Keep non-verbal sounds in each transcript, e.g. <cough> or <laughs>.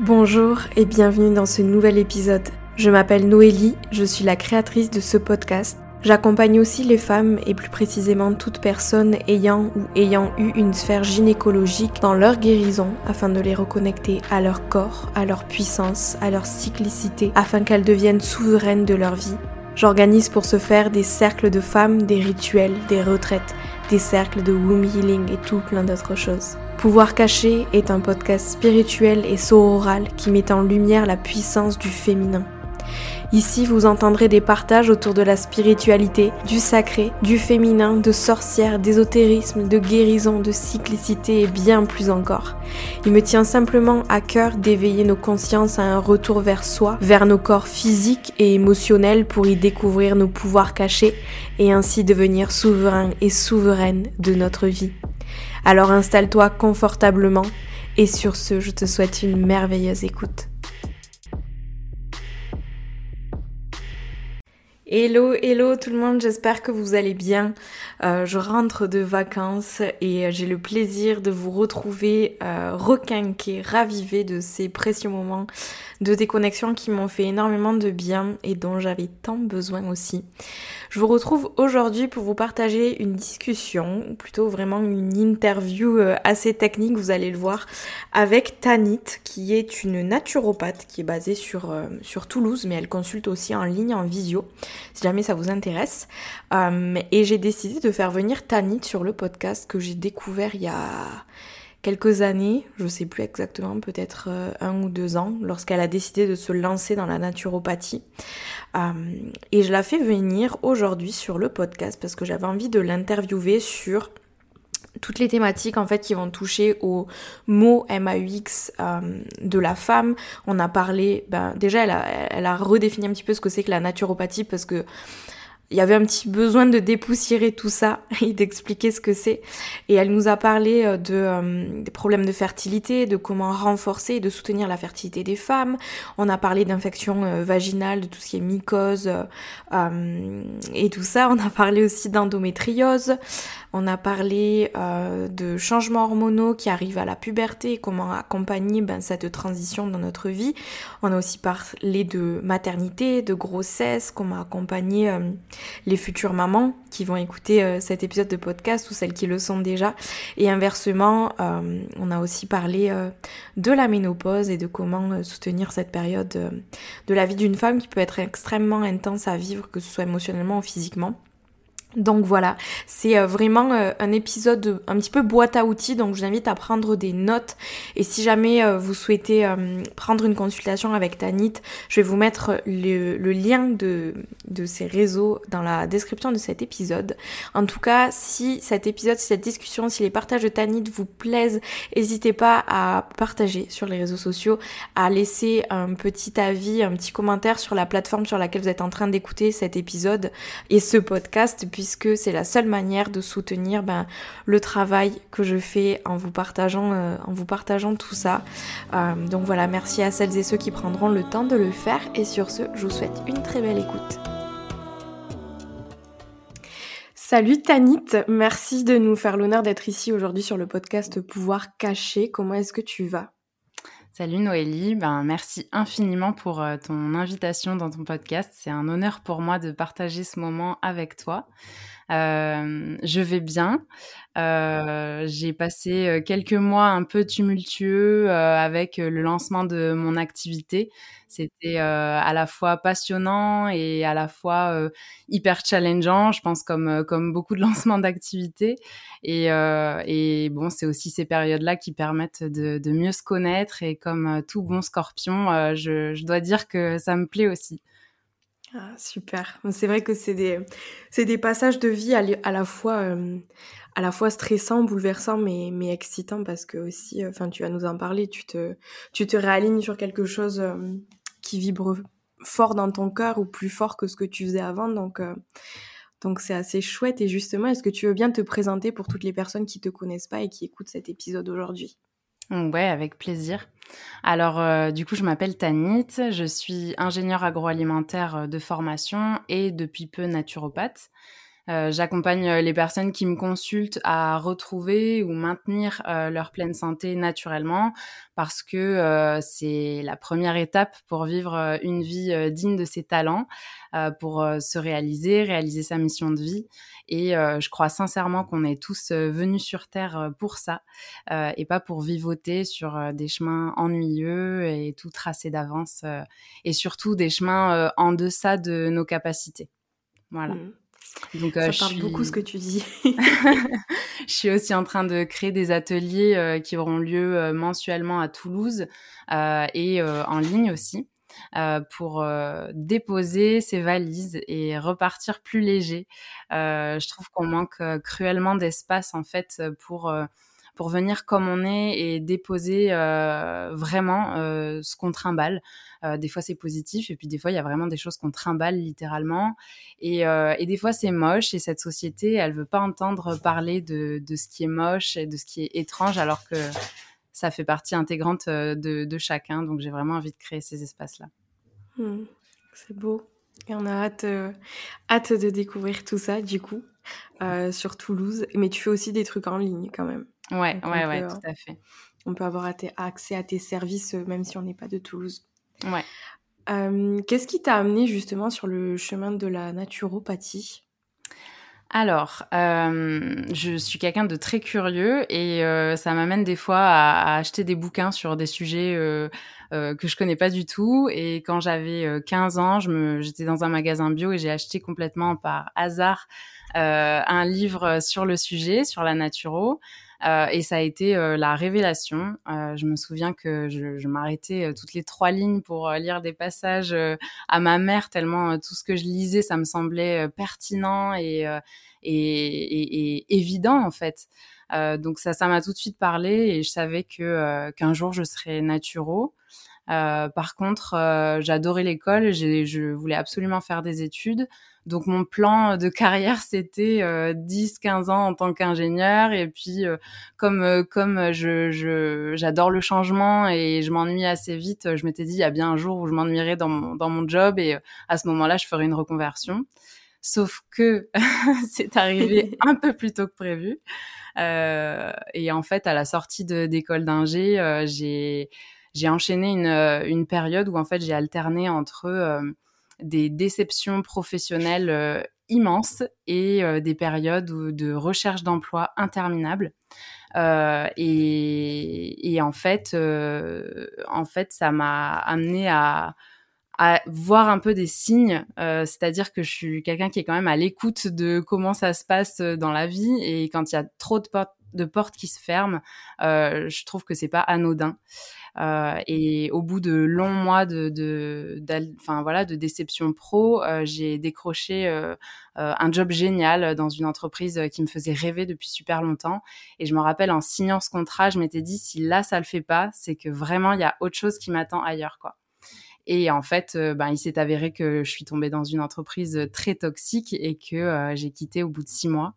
Bonjour et bienvenue dans ce nouvel épisode. Je m'appelle Noélie, je suis la créatrice de ce podcast. J'accompagne aussi les femmes et plus précisément toute personne ayant ou ayant eu une sphère gynécologique dans leur guérison afin de les reconnecter à leur corps, à leur puissance, à leur cyclicité afin qu'elles deviennent souveraines de leur vie. J'organise pour ce faire des cercles de femmes, des rituels, des retraites, des cercles de womb healing et tout plein d'autres choses. Pouvoir caché est un podcast spirituel et sororal qui met en lumière la puissance du féminin. Ici, vous entendrez des partages autour de la spiritualité, du sacré, du féminin, de sorcières, d'ésotérisme, de guérison, de cyclicité et bien plus encore. Il me tient simplement à cœur d'éveiller nos consciences à un retour vers soi, vers nos corps physiques et émotionnels pour y découvrir nos pouvoirs cachés et ainsi devenir souverain et souveraine de notre vie. Alors installe-toi confortablement et sur ce, je te souhaite une merveilleuse écoute. Hello, hello tout le monde, j'espère que vous allez bien. Euh, je rentre de vacances et j'ai le plaisir de vous retrouver euh, requinqué, ravivé de ces précieux moments de déconnexion qui m'ont fait énormément de bien et dont j'avais tant besoin aussi. Je vous retrouve aujourd'hui pour vous partager une discussion, ou plutôt vraiment une interview euh, assez technique, vous allez le voir, avec Tanit, qui est une naturopathe qui est basée sur, euh, Toulouse, mais elle consulte aussi en ligne, en visio, si jamais ça vous intéresse. Euh, et j'ai décidé de faire venir Tanit sur le podcast que j'ai découvert il y a quelques années, je sais plus exactement, peut-être euh, un ou deux ans, lorsqu'elle a décidé de se lancer dans la naturopathie. Euh, et je la fais venir aujourd'hui sur le podcast parce que j'avais envie de l'interviewer sur toutes les thématiques en fait qui vont toucher au mot MAUX euh, de la femme. On a parlé, ben, déjà elle a redéfini un petit peu ce que c'est que la naturopathie parce que il y avait un petit besoin de dépoussiérer tout ça <laughs> et d'expliquer ce que c'est. Et elle nous a parlé euh, de, euh, des problèmes de fertilité, de comment renforcer et de soutenir la fertilité des femmes. On a parlé d'infections euh, vaginales, de tout ce qui est mycose et tout ça. On a parlé aussi d'endométriose. On a parlé de changements hormonaux qui arrivent à la puberté, comment accompagner ben, cette transition dans notre vie. On a aussi parlé de maternité, de grossesse, comment accompagner les futures mamans qui vont écouter euh, cet épisode de podcast ou celles qui le sont déjà. Et inversement, euh, on a aussi parlé euh, de la ménopause et de comment soutenir cette période de la vie d'une femme qui peut être extrêmement intense à vivre, que ce soit émotionnellement ou physiquement. Donc voilà, c'est euh, vraiment euh, un épisode un petit peu boîte à outils, donc je vous invite à prendre des notes. Et si jamais euh, vous souhaitez prendre une consultation avec Tanit, je vais vous mettre le, lien de, de ces réseaux dans la description de cet épisode. En tout cas, si cet épisode, si cette discussion, si les partages de Tanit vous plaisent, n'hésitez pas à partager sur les réseaux sociaux, à laisser un petit avis, un petit commentaire sur la plateforme sur laquelle vous êtes en train d'écouter cet épisode et ce podcast. Puisque c'est la seule manière de soutenir ben, le travail que je fais en vous partageant, euh, tout ça. Euh, donc voilà, merci à celles et ceux qui prendront le temps de le faire et sur ce, je vous souhaite une très belle écoute. Salut Tanit, merci de nous faire l'honneur d'être ici aujourd'hui sur le podcast Pouvoir caché. Comment est-ce que tu vas? Salut Noélie, ben, merci infiniment pour euh, ton invitation dans ton podcast. C'est un honneur pour moi de partager ce moment avec toi. Je vais bien. J'ai passé quelques mois un peu tumultueux avec le lancement de mon activité. C'était à la fois passionnant et à la fois hyper challengeant, je pense comme comme beaucoup de <laughs> lancements d'activités. Et, bon, c'est aussi ces périodes-là qui permettent de, mieux se connaître. Et comme tout bon Scorpion, je dois dire que ça me plaît aussi. Ah, super. C'est vrai que c'est des, passages de vie à, la fois, euh, à stressants, bouleversants, mais, mais excitants parce que aussi, euh, enfin, tu vas nous en parler, tu te, tu réalignes sur quelque chose euh, qui vibre fort dans ton cœur ou plus fort que ce que tu faisais avant. Donc, c'est assez chouette. Et justement, est-ce que tu veux bien te présenter pour toutes les personnes qui te connaissent pas et qui écoutent cet épisode aujourd'hui? Ouais, avec plaisir. Alors, euh, du coup, je m'appelle Tanit, je suis ingénieure agroalimentaire euh, de formation et depuis peu naturopathe. Euh, j'accompagne euh, les personnes qui me consultent à retrouver ou maintenir euh, leur pleine santé naturellement parce que c'est la première étape pour vivre une vie digne de ses talents, pour se réaliser, réaliser sa mission de vie. Et je crois sincèrement qu'on est tous venus sur Terre pour ça et pas pour vivoter sur des chemins ennuyeux et tout tracé d'avance et surtout des chemins en deçà de nos capacités. Voilà. Mmh. Donc, euh, Ça parle beaucoup ce que tu dis. <laughs> <laughs> je suis aussi en train de créer des ateliers euh, qui auront lieu euh, mensuellement à Toulouse et en ligne aussi. pour déposer ses valises et repartir plus léger. je trouve qu'on manque cruellement d'espace en fait pour pour venir comme on est et déposer euh, vraiment euh, ce qu'on trimballe. Euh, des fois c'est positif et puis des fois il y a vraiment des choses qu'on trimballe littéralement et, des fois c'est moche et cette société elle veut pas entendre parler de, ce qui est moche et de ce qui est étrange alors que ça fait partie intégrante de, chacun donc j'ai vraiment envie de créer ces espaces là. Mmh. c'est beau et on a hâte de découvrir tout ça du coup sur Toulouse mais tu fais aussi des trucs en ligne quand même. Ouais, ouais, ouais, tout à fait. On peut avoir accès à tes services euh, même si on n'est pas de Toulouse. Ouais. Qu'est-ce qui t'a amené justement sur le chemin de la naturopathie? Alors, je suis quelqu'un de très curieux et ça m'amène des fois à, acheter des bouquins sur des sujets que je connais pas du tout. Et quand j'avais 15 ans, j'étais dans un magasin bio et j'ai acheté complètement par hasard un livre sur le sujet, sur la naturo. Euh, et ça a été euh, la révélation. Euh, je me souviens que je, m'arrêtais toutes les trois lignes pour lire des passages à ma mère, tellement tout ce que je lisais, ça me semblait pertinent et, et, évident en fait. donc ça, ça m'a tout de suite parlé et je savais que qu'un jour je serais naturo. Par contre, j'adorais l'école, je voulais absolument faire des études. Donc mon plan de carrière, c'était euh, 10-15 ans en tant qu'ingénieur. Et puis, euh, comme euh, comme je j'adore le changement et je m'ennuie assez vite, je m'étais dit, il y a bien un jour où je m'ennuierai dans mon, dans mon job et à ce moment-là, je ferai une reconversion. Sauf que <laughs> c'est arrivé <laughs> un peu plus tôt que prévu. et en fait, à la sortie d'école d'ingé, j'ai j'ai enchaîné une, euh, une, période où en fait j'ai alterné entre euh, des déceptions professionnelles euh, immenses et des périodes de recherche d'emploi interminables. Euh, et, et, en fait, en fait, ça m'a amené à, à voir un peu des signes, euh, c'est-à-dire que je suis quelqu'un qui est quand même à l'écoute de comment ça se passe dans la vie et quand il y a trop de de portes qui se ferment, euh, je trouve que c'est pas anodin. Euh, et au bout de longs mois de, enfin voilà, de déception pro, euh, j'ai décroché un job génial dans une entreprise qui me faisait rêver depuis super longtemps. Et je me rappelle en signant ce contrat, je m'étais dit si là ça le fait pas, c'est que vraiment il y a autre chose qui m'attend ailleurs, quoi. Et en fait, ben, il s'est avéré que je suis tombée dans une entreprise très toxique et que j'ai quitté au bout de six mois.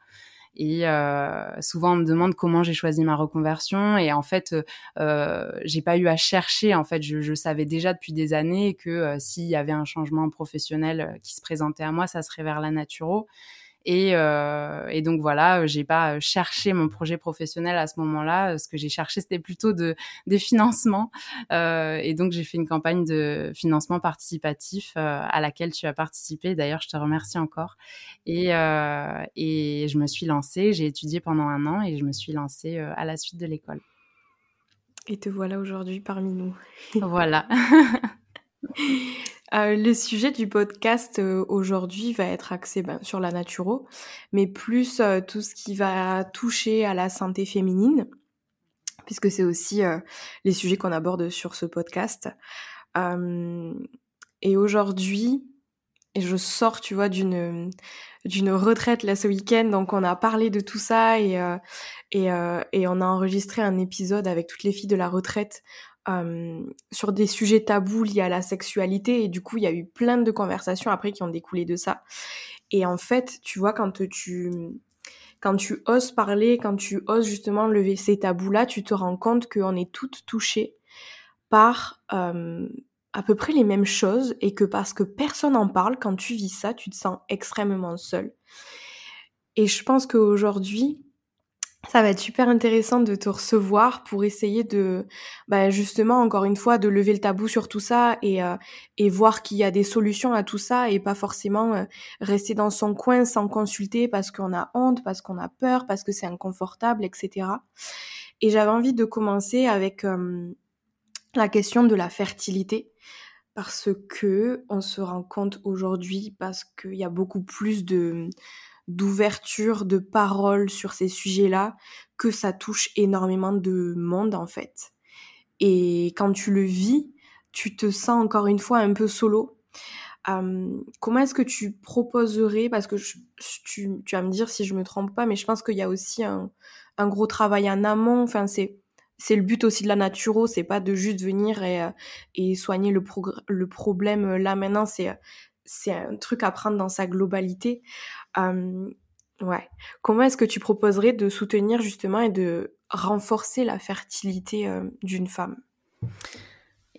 Et euh, souvent, on me demande comment j'ai choisi ma reconversion. Et en fait, euh, j'ai pas eu à chercher. En fait, je, je savais déjà depuis des années que euh, s'il y avait un changement professionnel euh, qui se présentait à moi, ça serait vers la naturo. Et, euh, et, donc voilà, j'ai pas cherché mon projet professionnel à ce moment-là. Ce que j'ai cherché, c'était plutôt de, <laughs> des financements. Euh, et donc j'ai fait une campagne de financement participatif euh, à laquelle tu as participé. D'ailleurs, je te remercie encore. Et, euh, et je me suis lancée. J'ai étudié pendant un an et je me suis lancée euh, à la suite de l'école. Et te voilà aujourd'hui parmi nous. voilà. <laughs> Euh, le sujet du podcast euh, aujourd'hui va être axé ben, sur la naturo, mais plus euh, tout ce qui va toucher à la santé féminine, puisque c'est aussi les sujets qu'on aborde sur ce podcast. et aujourd'hui, je sors, tu vois, d'une retraite là ce week-end, donc on a parlé de tout ça et, et on a enregistré un épisode avec toutes les filles de la retraite euh, sur des sujets tabous liés à la sexualité. Et du coup il y a eu plein de conversations après qui ont découlé de ça. Et en fait tu vois quand tu quand tu oses parler quand tu oses justement lever ces tabous là tu te rends compte qu'on est toutes touchées par euh, à peu près les mêmes choses et que parce que personne en parle quand tu vis ça tu te sens extrêmement seule. Et je pense qu'aujourd'hui, ça va être super intéressant de te recevoir pour essayer de, bah, justement, encore une fois, de lever le tabou sur tout ça et, euh, et voir qu'il y a des solutions à tout ça et pas forcément euh, rester dans son coin sans consulter parce qu'on a honte, parce qu'on a peur, parce que c'est inconfortable, etc. Et j'avais envie de commencer avec euh, la question de la fertilité parce que on se rend compte aujourd'hui parce qu'il y a beaucoup plus de d'ouverture, de parole sur ces sujets-là, que ça touche énormément de monde en fait. Et quand tu le vis, tu te sens encore une fois un peu solo. comment est-ce que tu proposerais, parce que tu, vas me dire si je me trompe pas, mais je pense qu'il y a aussi un, gros travail en amont. Enfin, c'est c'est le but aussi de la naturo, c'est pas de juste venir et, euh, soigner le, le problème euh, là maintenant, c'est c'est un truc à prendre dans sa globalité. Ouais. Comment est-ce que tu proposerais de soutenir justement et de renforcer la fertilité d'une femme?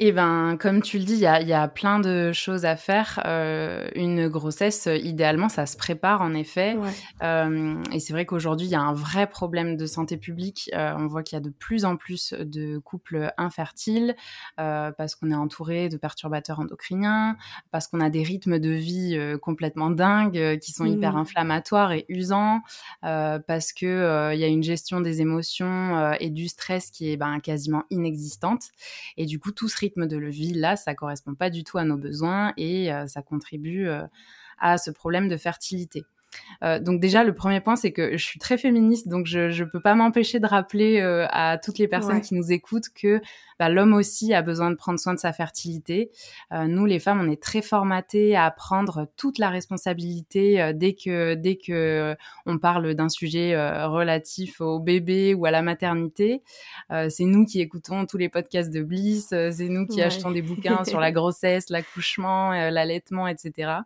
Eh ben, comme tu le dis, il y a, plein de choses à faire. Euh, une grossesse, idéalement, ça se prépare en effet. Euh, et c'est vrai qu'aujourd'hui, il y a un vrai problème de santé publique. Euh, on voit qu'il y a de plus en plus de couples infertiles parce qu'on est entouré de perturbateurs endocriniens, parce qu'on a des rythmes de vie complètement dingues qui sont hyper mmh. inflammatoires et usants, parce que il y a une gestion des émotions et du stress qui est ben, quasiment inexistante. Et du coup, tout ce rythme de vie là, ça correspond pas du tout à nos besoins et euh, ça contribue euh, à ce problème de fertilité. Euh, donc déjà, le premier point, c'est que je suis très féministe, donc je ne peux pas m'empêcher de rappeler euh, à toutes les personnes qui nous écoutent que bah, l'homme aussi a besoin de prendre soin de sa fertilité. Euh, nous, les femmes, on est très formatées à prendre toute la responsabilité dès que dès que on parle d'un sujet relatif au bébé ou à la maternité. c'est nous qui écoutons tous les podcasts de Bliss, c'est nous qui achetons des bouquins sur la <laughs> grossesse, l'accouchement, l'allaitement, etc.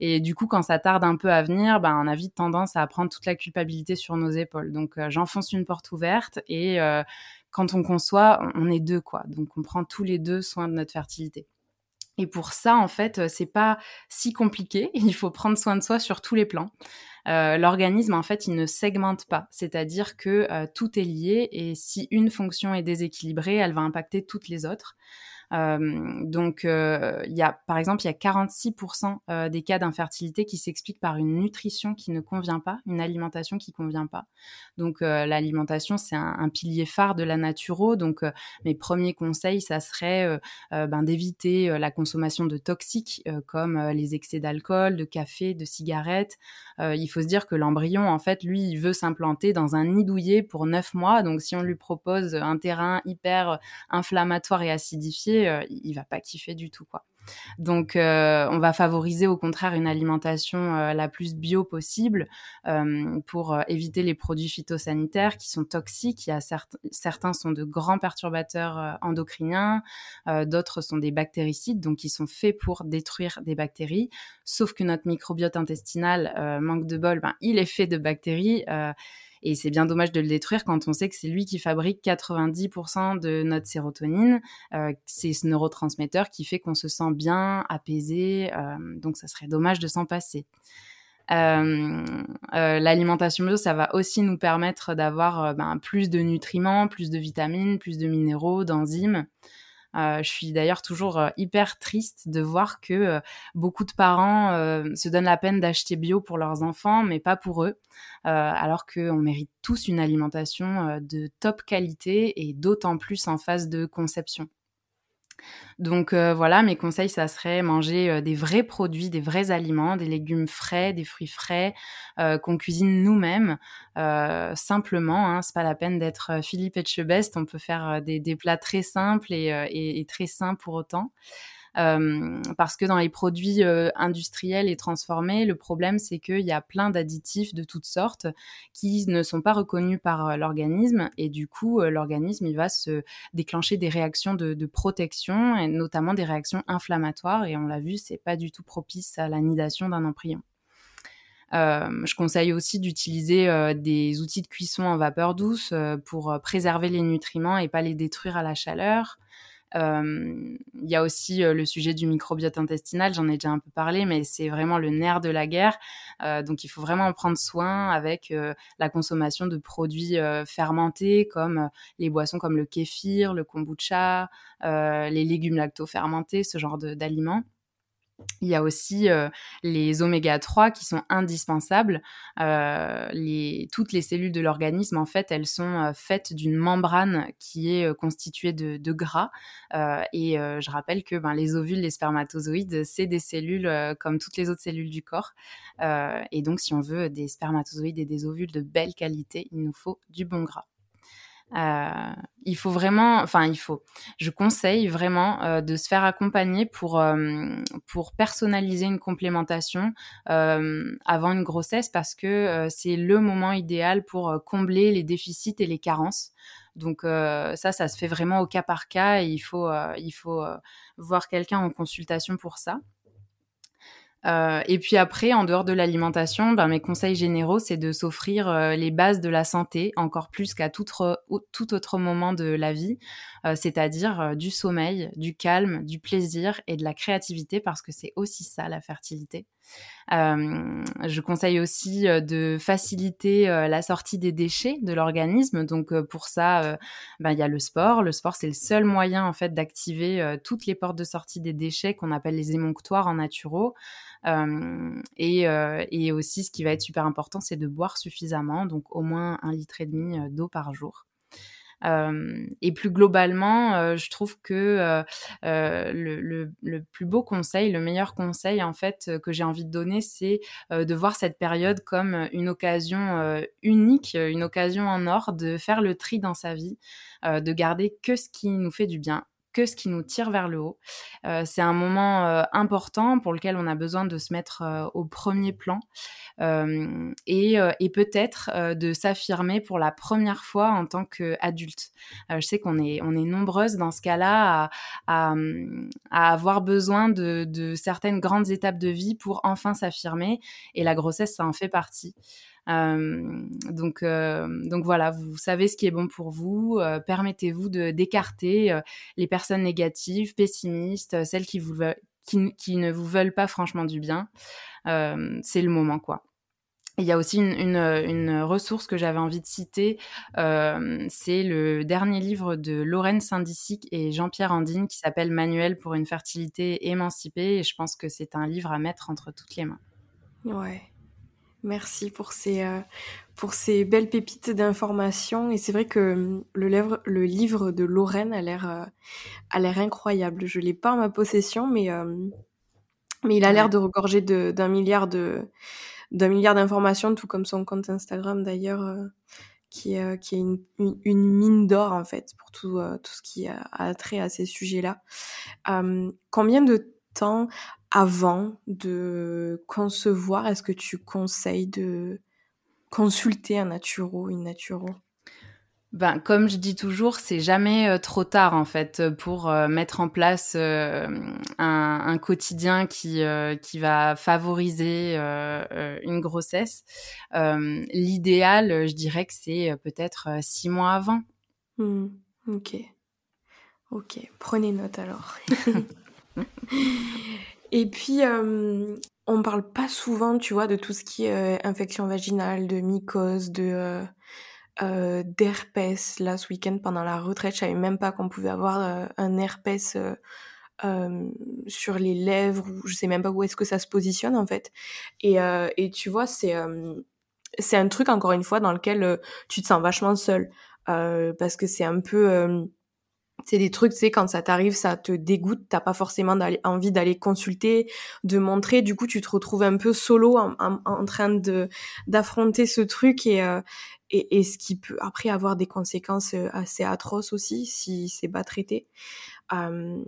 Et du coup, quand ça tarde un peu à venir, ben, on a vite tendance à prendre toute la culpabilité sur nos épaules. Donc, euh, j'enfonce une porte ouverte et euh, quand on conçoit, on est deux, quoi. Donc, on prend tous les deux soin de notre fertilité. Et pour ça, en fait, euh, c'est pas si compliqué. <laughs> Il faut prendre soin de soi sur tous les plans. L'organisme, en fait, il ne segmente pas. C'est-à-dire que tout est lié et si une fonction est déséquilibrée, elle va impacter toutes les autres. Euh, donc, euh, il y a, par exemple, il y a 46% euh, des cas d'infertilité qui s'expliquent par une nutrition qui ne convient pas, une alimentation qui convient pas. Donc, l'alimentation, c'est un, pilier phare de la naturo. Donc, mes premiers conseils, ça serait ben, d'éviter la consommation de toxiques comme les excès d'alcool, de café, de cigarettes. il faut se dire que l'embryon, en fait, lui, il veut s'implanter dans un nid douillet pour 9 mois. Donc, si on lui propose un terrain hyper inflammatoire et acidifié, euh, il va pas kiffer du tout, quoi. Donc, euh, on va favoriser au contraire une alimentation euh, la plus bio possible pour éviter les produits phytosanitaires qui sont toxiques. Certains sont de grands perturbateurs endocriniens, d'autres sont des bactéricides, donc ils sont faits pour détruire des bactéries. Sauf que notre microbiote intestinal, manque de bol, ben, il est fait de bactéries et c'est bien dommage de le détruire quand on sait que c'est lui qui fabrique 90% de notre sérotonine. Euh, c'est ce neurotransmetteur qui fait qu'on se sent bien, apaisé. Euh, donc ça serait dommage de s'en passer. Euh, l'alimentation bio, ça va aussi nous permettre d'avoir ben, plus de nutriments, plus de vitamines, plus de minéraux, d'enzymes. Euh, je suis d'ailleurs toujours euh, hyper triste de voir que euh, beaucoup de parents se donnent la peine d'acheter bio pour leurs enfants, mais pas pour eux, alors qu'on mérite tous une alimentation de top qualité et d'autant plus en phase de conception. Donc euh, voilà, mes conseils, ça serait manger euh, des vrais produits, des vrais aliments, des légumes frais, des fruits frais, euh, qu'on cuisine nous-mêmes, simplement. Hein, c'est pas la peine d'être Philippe Etchebest, on peut faire des, plats très simples et très sains pour autant. Euh, parce que dans les produits euh, industriels et transformés, le problème c'est qu'il y a plein d'additifs de toutes sortes qui ne sont pas reconnus par euh, l'organisme et du coup l'organisme il va se déclencher des réactions de, protection notamment des réactions inflammatoires et on l'a vu c'est pas du tout propice à l'anidation d'un embryon. Je conseille aussi d'utiliser des outils de cuisson en vapeur douce pour préserver les nutriments et pas les détruire à la chaleur. Il y a aussi le sujet du microbiote intestinal, j'en ai déjà un peu parlé, mais c'est vraiment le nerf de la guerre. donc il faut vraiment en prendre soin avec la consommation de produits fermentés comme les boissons comme le kéfir, le kombucha, les légumes lacto-fermentés, ce genre d'aliments. Il y a aussi euh, les oméga 3 qui sont indispensables. Euh, toutes les cellules de l'organisme, en fait, elles sont euh, faites d'une membrane qui est constituée de, de gras. et je rappelle que ben, les ovules, les spermatozoïdes, c'est des cellules comme toutes les autres cellules du corps. et donc, si on veut des spermatozoïdes et des ovules de belle qualité, il nous faut du bon gras. Euh, il faut vraiment, enfin il faut, je conseille vraiment euh, de se faire accompagner pour, euh, pour personnaliser une complémentation avant une grossesse parce que c'est le moment idéal pour combler les déficits et les carences. Donc ça, ça se fait vraiment au cas par cas et il faut, il faut voir quelqu'un en consultation pour ça. Euh, et puis après, en dehors de l'alimentation, ben, mes conseils généraux, c'est de s'offrir euh, les bases de la santé, encore plus qu'à tout, tout, autre moment de la vie, c'est-à-dire du sommeil, du calme, du plaisir et de la créativité, parce que c'est aussi ça la fertilité. je conseille aussi de faciliter la sortie des déchets de l'organisme. Donc pour ça, ben, il y a le sport. Le sport, c'est le seul moyen en fait d'activer toutes les portes de sortie des déchets qu'on appelle les émonctoires en naturo. Et, et, aussi, ce qui va être super important, c'est de boire suffisamment, donc au moins un litre et demi d'eau par jour. Et plus globalement, je trouve que le, plus beau conseil, le meilleur conseil en fait que j'ai envie de donner, c'est de voir cette période comme une occasion unique, une occasion en or de faire le tri dans sa vie, de garder que ce qui nous fait du bien que ce qui nous tire vers le haut. Euh, c'est un moment euh, important pour lequel on a besoin de se mettre euh, au premier plan et, peut-être de s'affirmer pour la première fois en tant qu'adulte. je sais qu'on est, on est nombreuses dans ce cas-là à, à, avoir besoin de, de certaines grandes étapes de vie pour enfin s'affirmer et la grossesse, ça en fait partie. Euh, donc, euh, donc voilà, vous savez ce qui est bon pour vous. Euh, permettez-vous d'écarter les personnes négatives, pessimistes, celles qui ne vous veulent pas franchement du bien. c'est le moment, quoi. Il y a aussi une, ressource que j'avais envie de citer, c'est le dernier livre de Lorraine Saint-Disic et Jean-Pierre Andine qui s'appelle Manuel pour une fertilité émancipée et je pense que c'est un livre à mettre entre toutes les mains. Ouais, Merci pour ces, euh, pour ces belles pépites d'informations. Et c'est vrai que hum, le, livre, le livre de Lorraine a l'air, euh, a l'air incroyable. Je l'ai pas en ma possession, mais, euh, mais il a l'air de regorger d'un milliard de d'un milliard d'informations, tout comme son compte Instagram d'ailleurs, qui, est, qui est une, une, mine d'or en fait pour tout, tout ce qui a, trait à ces sujets-là. Hum, combien de temps avant de concevoir, est-ce que tu conseilles de consulter un naturo, une naturo? Ben, comme je dis toujours, c'est jamais euh, trop tard en fait pour euh, mettre en place euh, un, quotidien qui qui va favoriser une grossesse. L'idéal, je dirais que c'est peut-être six mois avant. Mmh. ok, ok. Prenez note alors. <laughs> <laughs> Et puis, euh, on parle pas souvent, tu vois, de tout ce qui est euh, infection vaginale, de mycose, de euh, euh, d'herpès. Là, ce week-end, pendant la retraite, je savais même pas qu'on pouvait avoir un herpès sur les lèvres, ou je sais même pas où est-ce que ça se positionne, en fait. Et, et tu vois, c'est c'est un truc, encore une fois, dans lequel tu te sens vachement seul. parce que c'est un peu c'est des trucs, tu sais, quand ça t'arrive, ça te dégoûte, t'as pas forcément envie d'aller consulter, de montrer, du coup, tu te retrouves un peu solo en, train d'affronter ce truc et, euh, et, et, ce qui peut après avoir des conséquences euh, assez atroces aussi si c'est pas traité. Euh,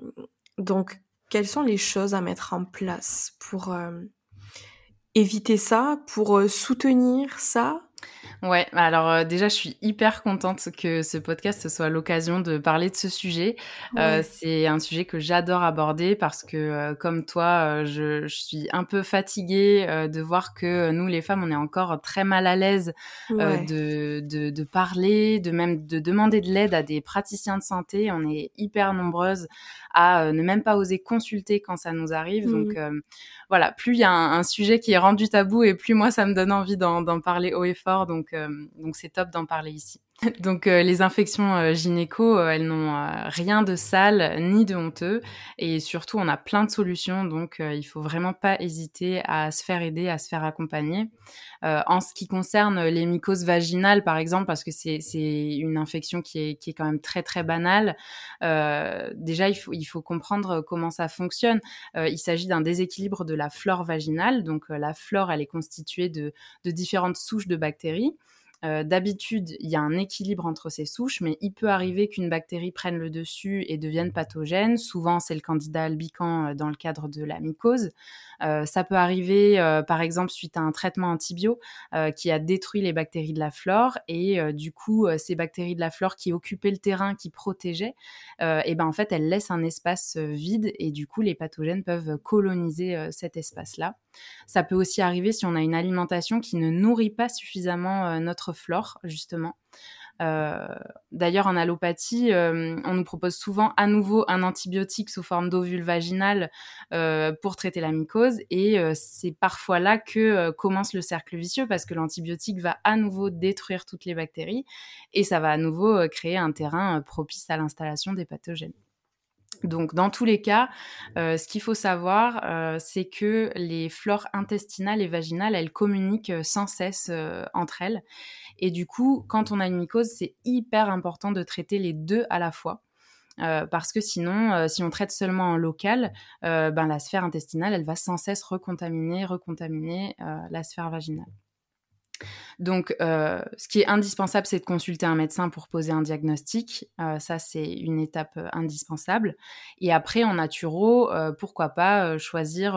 donc, quelles sont les choses à mettre en place pour éviter ça, pour soutenir ça? Ouais, alors euh, déjà, je suis hyper contente que ce podcast soit l'occasion de parler de ce sujet. Euh, c'est un sujet que j'adore aborder parce que, euh, comme toi, je, je, suis un peu fatiguée de voir que nous, les femmes, on est encore très mal à l'aise de, de, de, parler, de même de demander de l'aide à des praticiens de santé. On est hyper nombreuses à ne même pas oser consulter quand ça nous arrive. Donc mmh. Voilà, plus il y a un, sujet qui est rendu tabou et plus moi, ça me donne envie d'en parler haut et fort. Donc euh, donc c'est top d'en parler ici. <laughs> Donc euh, les infections euh, gynéco, elles n'ont rien de sale ni de honteux et surtout on a plein de solutions donc il faut vraiment pas hésiter à se faire aider, à se faire accompagner. en ce qui concerne les mycoses vaginales par exemple parce que c'est une infection qui est, qui est quand même très très banale. déjà il faut il faut comprendre comment ça fonctionne. il s'agit d'un déséquilibre de la flore vaginale donc la flore elle est constituée de, de différentes souches de bactéries. Euh, d'habitude, il y a un équilibre entre ces souches, mais il peut arriver qu'une bactérie prenne le dessus et devienne pathogène. Souvent, c'est le candidat albicans euh, dans le cadre de la mycose. Euh, ça peut arriver, par exemple, suite à un traitement antibio qui a détruit les bactéries de la flore et du coup, ces bactéries de la flore qui occupaient le terrain, qui protégeaient, et ben en fait, elles laissent un espace vide et du coup, les pathogènes peuvent coloniser cet espace-là. Ça peut aussi arriver si on a une alimentation qui ne nourrit pas suffisamment notre flore, justement. Euh, d'ailleurs, en allopathie, euh, on nous propose souvent à nouveau un antibiotique sous forme d'ovule vaginal euh, pour traiter la mycose, et c'est parfois là que commence le cercle vicieux parce que l'antibiotique va à nouveau détruire toutes les bactéries et ça va à nouveau créer un terrain propice à l'installation des pathogènes. Donc, dans tous les cas, euh, ce qu'il faut savoir, euh, c'est que les flores intestinales et vaginales, elles communiquent euh, sans cesse entre elles. Et du coup, quand on a une mycose, c'est hyper important de traiter les deux à la fois. parce que sinon, si on traite seulement en local, ben, la sphère intestinale, elle va sans cesse recontaminer, recontaminer la sphère vaginale. Donc, euh, ce qui est indispensable, c'est de consulter un médecin pour poser un diagnostic. Euh, ça, c'est une étape euh, indispensable. Et après, en naturo, pourquoi pas choisir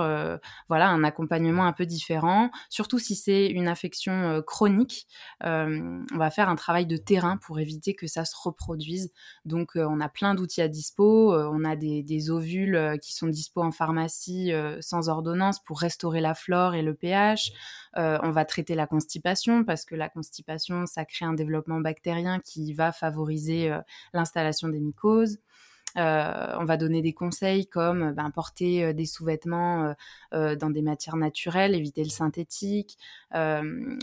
voilà, un accompagnement un peu différent, surtout si c'est une affection chronique. on va faire un travail de terrain pour éviter que ça se reproduise. Donc, on a plein d'outils à dispo. on a des, des, ovules qui sont dispo en pharmacie sans ordonnance pour restaurer la flore et le pH. on va traiter la constipation parce que la constipation, ça crée un développement bactérien qui va favoriser euh, l'installation des mycoses. Euh, on va donner des conseils comme ben, porter euh, des sous-vêtements dans des matières naturelles, éviter le synthétique,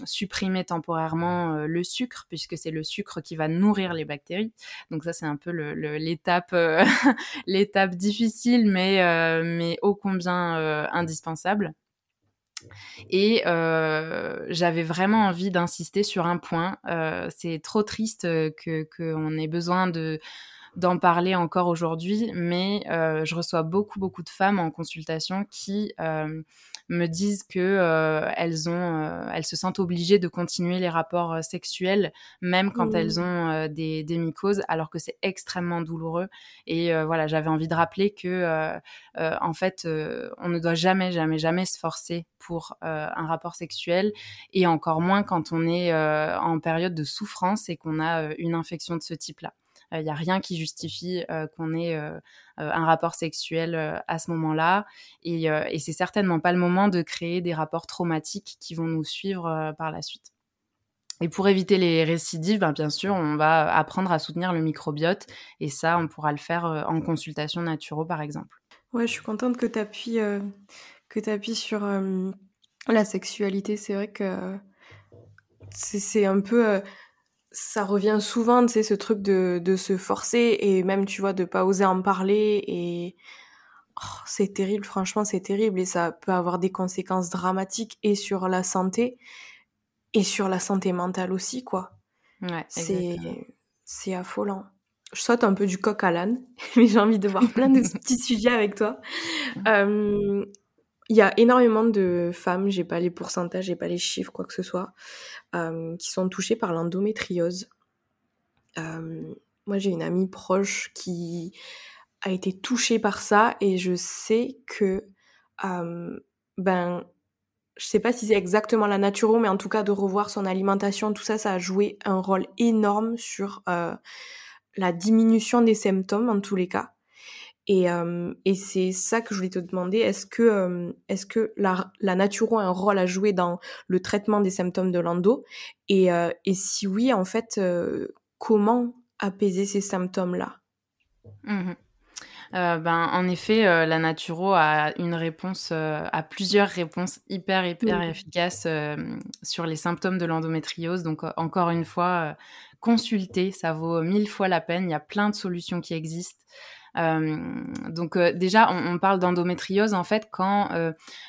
supprimer temporairement le sucre, puisque c'est le sucre qui va nourrir les bactéries. Donc ça, c'est un peu l'étape <laughs> l'étape difficile, mais, mais ô combien indispensable. Et euh, j'avais vraiment envie d'insister sur un point. Euh, c'est trop triste que qu'on ait besoin de d'en parler encore aujourd'hui, mais euh, je reçois beaucoup beaucoup de femmes en consultation qui me disent que euh, elles ont, euh, elles se sentent obligées de continuer les rapports euh, sexuels même quand mmh. elles ont des, des, mycoses, alors que c'est extrêmement douloureux. Et voilà, j'avais envie de rappeler que en fait, on ne doit jamais, jamais, jamais se forcer pour un rapport sexuel, et encore moins quand on est en période de souffrance et qu'on a une infection de ce type-là. Il n'y a rien qui justifie qu'on ait un rapport sexuel à ce moment-là. Et, et c'est certainement pas le moment de créer des rapports traumatiques qui vont nous suivre par la suite. Et pour éviter les récidives, ben, bien sûr, on va apprendre à soutenir le microbiote. Et ça, on pourra le faire en consultation naturo, par exemple. Ouais, je suis contente que tu appuies, que appuies sur la sexualité. C'est vrai que c'est un peu ça revient souvent, tu sais, ce truc de, de se forcer et même, tu vois, de pas oser en parler et oh, c'est terrible, franchement, c'est terrible et ça peut avoir des conséquences dramatiques et sur la santé et sur la santé mentale aussi, quoi. Ouais, c'est, c'est affolant. Je saute un peu du coq à l'âne, <laughs> mais j'ai envie de voir plein de petits <laughs> sujets avec toi. Euh, il y a énormément de femmes, j'ai pas les pourcentages, j'ai pas les chiffres, quoi que ce soit, euh, qui sont touchées par l'endométriose. Euh, moi, j'ai une amie proche qui a été touchée par ça et je sais que, euh, ben, je sais pas si c'est exactement la naturo, mais en tout cas de revoir son alimentation, tout ça, ça a joué un rôle énorme sur la diminution des symptômes en tous les cas. Et, euh, et c'est ça que je voulais te demander. Est-ce que, euh, est-ce que la, la naturo a un rôle à jouer dans le traitement des symptômes de l'endo? Et, et si oui, en fait, comment apaiser ces symptômes-là? Mmh euh, ben, en effet, euh, la naturo a une réponse, euh, a plusieurs réponses hyper, hyper efficaces sur les symptômes de l'endométriose. Donc, encore une fois, consulter, ça vaut mille fois la peine. Il y a plein de solutions qui existent. Donc déjà, on, parle d'endométriose en fait quand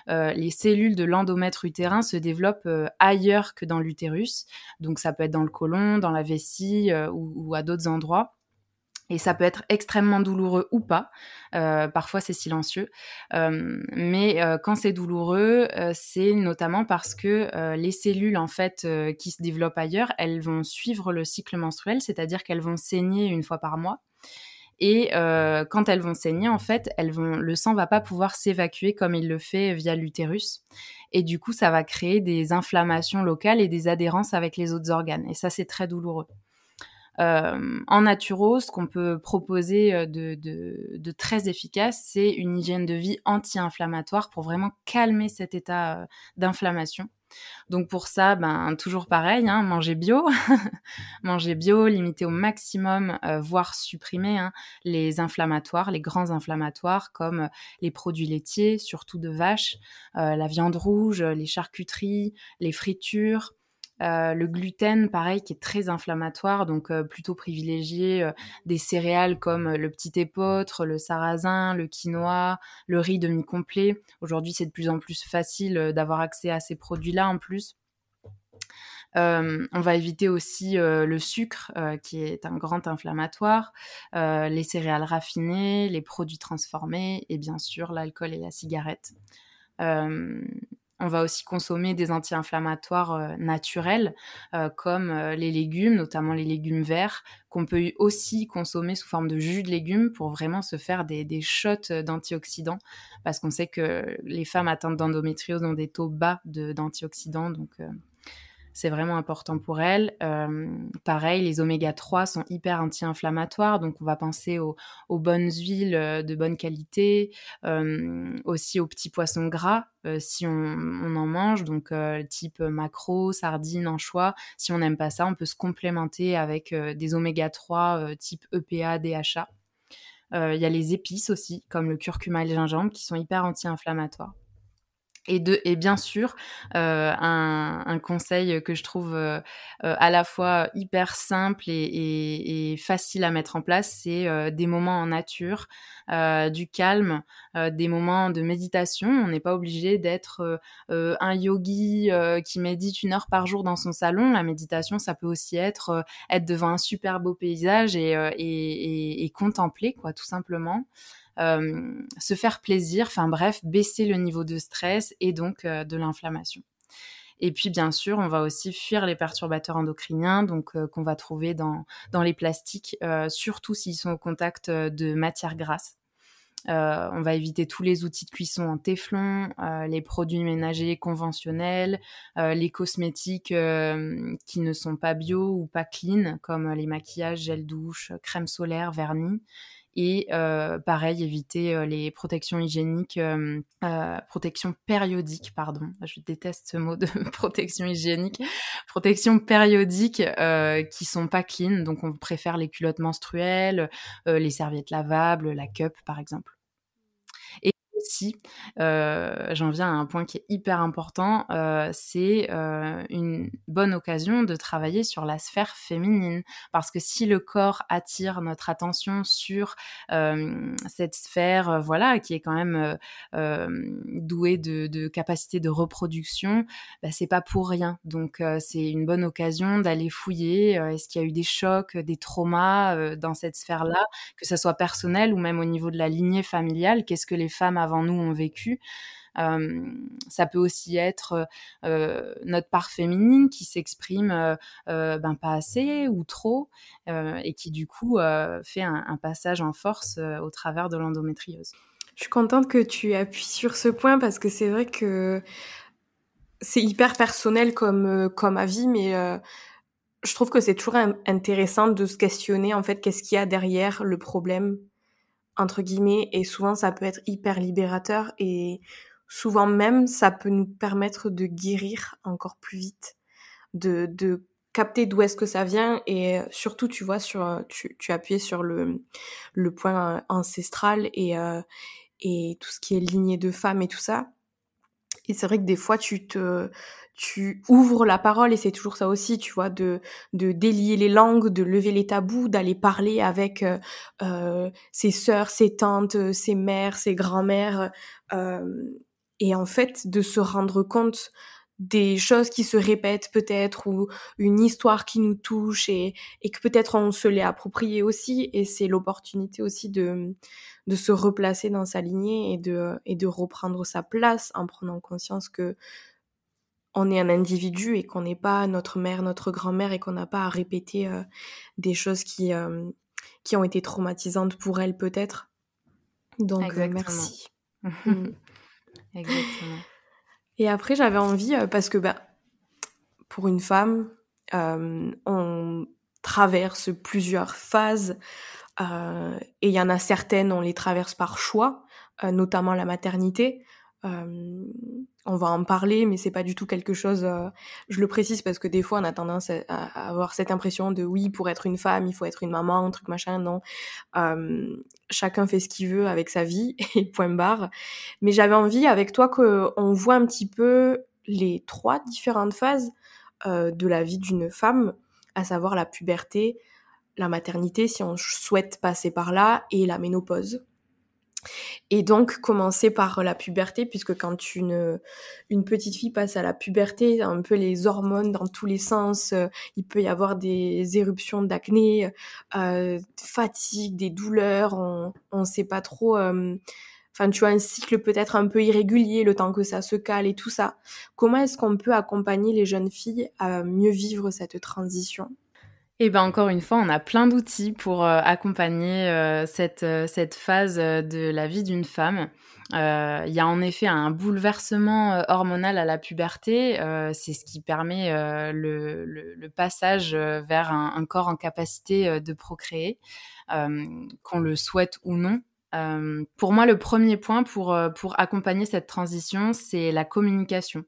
les cellules de l'endomètre utérin se développent ailleurs que dans l'utérus. Donc ça peut être dans le côlon, dans la vessie ou à d'autres endroits. Et ça peut être extrêmement douloureux ou pas. Euh, parfois, c'est silencieux. Euh, mais euh, quand c'est douloureux, c'est notamment parce que les cellules, en fait, qui se développent ailleurs, elles vont suivre le cycle menstruel, c'est-à-dire qu'elles vont saigner une fois par mois. Et quand elles vont saigner, en fait, elles vont, le sang va pas pouvoir s'évacuer comme il le fait via l'utérus. Et du coup, ça va créer des inflammations locales et des adhérences avec les autres organes. Et ça, c'est très douloureux. Euh, en naturo, ce qu'on peut proposer euh, de, très efficace, c'est une hygiène de vie anti-inflammatoire pour vraiment calmer cet état euh, d'inflammation. Donc pour ça, ben toujours pareil, hein, manger bio, <laughs> manger bio, limiter au maximum, voire supprimer hein, les inflammatoires, les grands inflammatoires comme les produits laitiers, surtout de vache, la viande rouge, les charcuteries, les fritures, euh, le gluten, pareil, qui est très inflammatoire, donc euh, plutôt privilégier euh, des céréales comme le petit épeautre, le sarrasin, le quinoa, le riz demi-complet. Aujourd'hui, c'est de plus en plus facile d'avoir accès à ces produits-là en plus. on va éviter aussi le sucre, qui est un grand inflammatoire, les céréales raffinées, les produits transformés et bien sûr l'alcool et la cigarette. On va aussi consommer des anti-inflammatoires euh, naturels, euh, comme euh, les légumes, notamment les légumes verts, qu'on peut aussi consommer sous forme de jus de légumes pour vraiment se faire des, shots d'antioxydants, parce qu'on sait que les femmes atteintes d'endométriose ont des taux bas d'antioxydants, donc c'est vraiment important pour elles. Euh, pareil, les oméga 3 sont hyper anti-inflammatoires, donc on va penser aux, bonnes huiles euh, de bonne qualité, euh, aussi aux petits poissons gras si on, en mange, donc type macro, sardines, anchois. Si on n'aime pas ça, on peut se complémenter avec des oméga 3 type EPA, DHA. Il y a les épices aussi, comme le curcuma et le gingembre, qui sont hyper anti-inflammatoires. Et, de, et bien sûr, euh, un, un, conseil que je trouve euh, euh, à la fois hyper simple et, facile à mettre en place, c'est des moments en nature, du calme, des moments de méditation. On n'est pas obligé d'être un yogi qui médite une heure par jour dans son salon. La méditation, ça peut aussi être être devant un super beau paysage et, et contempler, quoi, tout simplement. Euh, se faire plaisir, enfin bref, baisser le niveau de stress et donc euh, de l'inflammation. Et puis, bien sûr, on va aussi fuir les perturbateurs endocriniens, donc euh, qu'on va trouver dans, dans les plastiques, surtout s'ils sont au contact de matières grasses. on va éviter tous les outils de cuisson en téflon, les produits ménagers conventionnels, les cosmétiques qui ne sont pas bio ou pas clean, comme les maquillages, gel douche, crème solaire, vernis. Et euh, pareil, éviter euh, les protections hygiéniques, euh, protection périodique, pardon. Je déteste ce mot de <laughs> protection hygiénique. Protection périodique qui sont pas clean. Donc, on préfère les culottes menstruelles, les serviettes lavables, la cup, par exemple aussi, euh, j'en viens à un point qui est hyper important, euh, c'est euh, une bonne occasion de travailler sur la sphère féminine. Parce que si le corps attire notre attention sur cette sphère, voilà, qui est quand même douée de, de capacités de reproduction, bah, c'est pas pour rien. Donc c'est une bonne occasion d'aller fouiller. Est-ce qu'il y a eu des chocs, des traumas dans cette sphère-là, que ce soit personnel ou même au niveau de la lignée familiale Qu'est-ce que les femmes avant nous ont vécu. ça peut aussi être notre part féminine qui s'exprime ben, pas assez ou trop et qui du coup fait un, passage en force au travers de l'endométriose. Je suis contente que tu appuies sur ce point parce que c'est vrai que c'est hyper personnel comme comme avis, mais je trouve que c'est toujours intéressant de se questionner en fait qu'est-ce qu'il y a derrière le problème entre guillemets et souvent ça peut être hyper libérateur et souvent même ça peut nous permettre de guérir encore plus vite de, de capter d'où est-ce que ça vient et surtout tu vois sur tu, tu appuyais sur le le point ancestral et euh, et tout ce qui est lignée de femmes et tout ça. Et c'est vrai que des fois tu te tu ouvres la parole et c'est toujours ça aussi, tu vois, de, de délier les langues, de lever les tabous, d'aller parler avec euh, euh ses sœurs, ses tantes, ses mères, ses grands-mères, euh, et en fait de se rendre compte des choses qui se répètent peut-être ou une histoire qui nous touche et, et que peut-être on se l'est approprié aussi et c'est l'opportunité aussi de, de se replacer dans sa lignée et de, et de reprendre sa place en prenant conscience que on est un individu et qu'on n'est pas notre mère, notre grand-mère et qu'on n'a pas à répéter euh, des choses qui, euh, qui ont été traumatisantes pour elle peut-être. Donc euh, merci. <laughs> Mm. Exactement. Et après j'avais envie, parce que bah, pour une femme, on traverse plusieurs phases et il y en a certaines, on les traverse par choix, notamment la maternité. On va en parler, mais c'est pas du tout quelque chose. Je le précise parce que des fois, on a tendance à, avoir cette impression de oui, pour être une femme, il faut être une maman, un truc machin. Non, chacun fait ce qu'il veut avec sa vie <laughs> et point barre. Mais j'avais envie avec toi qu'on voit un petit peu les trois différentes phases de la vie d'une femme, à savoir la puberté, la maternité, si on souhaite passer par là, et la ménopause. Et donc commencer par la puberté, puisque quand une, une petite fille passe à la puberté, un peu les hormones dans tous les sens, euh, il peut y avoir des éruptions d'acné, euh, fatigue, des douleurs, on ne sait pas trop... Euh, enfin, tu as un cycle peut-être un peu irrégulier, le temps que ça se cale et tout ça. Comment est-ce qu'on peut accompagner les jeunes filles à mieux vivre cette transition? Et eh ben encore une fois, on a plein d'outils pour euh, accompagner euh, cette, euh, cette phase de la vie d'une femme. Il y a en effet un bouleversement hormonal à la puberté. C'est ce qui permet le, passage vers un, corps en capacité de procréer, qu'on le souhaite ou non. Euh, pour moi, le premier point pour, euh, pour accompagner cette transition, c'est la communication.